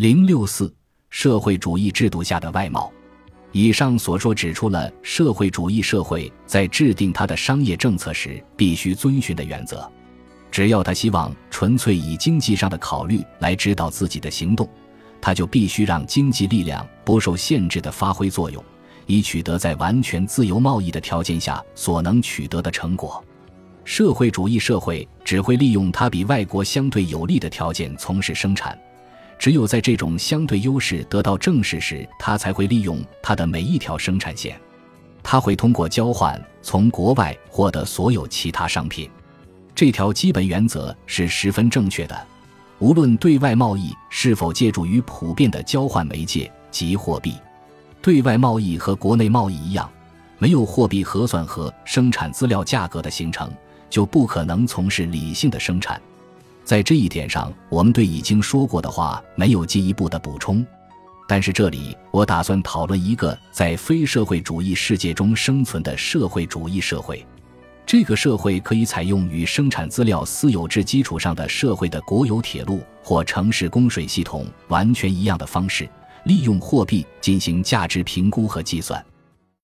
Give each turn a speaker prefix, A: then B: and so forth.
A: 零六四社会主义制度下的外贸。以上所说指出了社会主义社会在制定它的商业政策时必须遵循的原则。只要他希望纯粹以经济上的考虑来指导自己的行动，他就必须让经济力量不受限制地发挥作用，以取得在完全自由贸易的条件下所能取得的成果。社会主义社会只会利用它比外国相对有利的条件从事生产。只有在这种相对优势得到证实时，他才会利用他的每一条生产线。他会通过交换从国外获得所有其他商品。这条基本原则是十分正确的。无论对外贸易是否借助于普遍的交换媒介及货币，对外贸易和国内贸易一样，没有货币核算和生产资料价格的形成，就不可能从事理性的生产。在这一点上，我们对已经说过的话没有进一步的补充。但是这里我打算讨论一个在非社会主义世界中生存的社会主义社会。这个社会可以采用与生产资料私有制基础上的社会的国有铁路或城市供水系统完全一样的方式，利用货币进行价值评估和计算。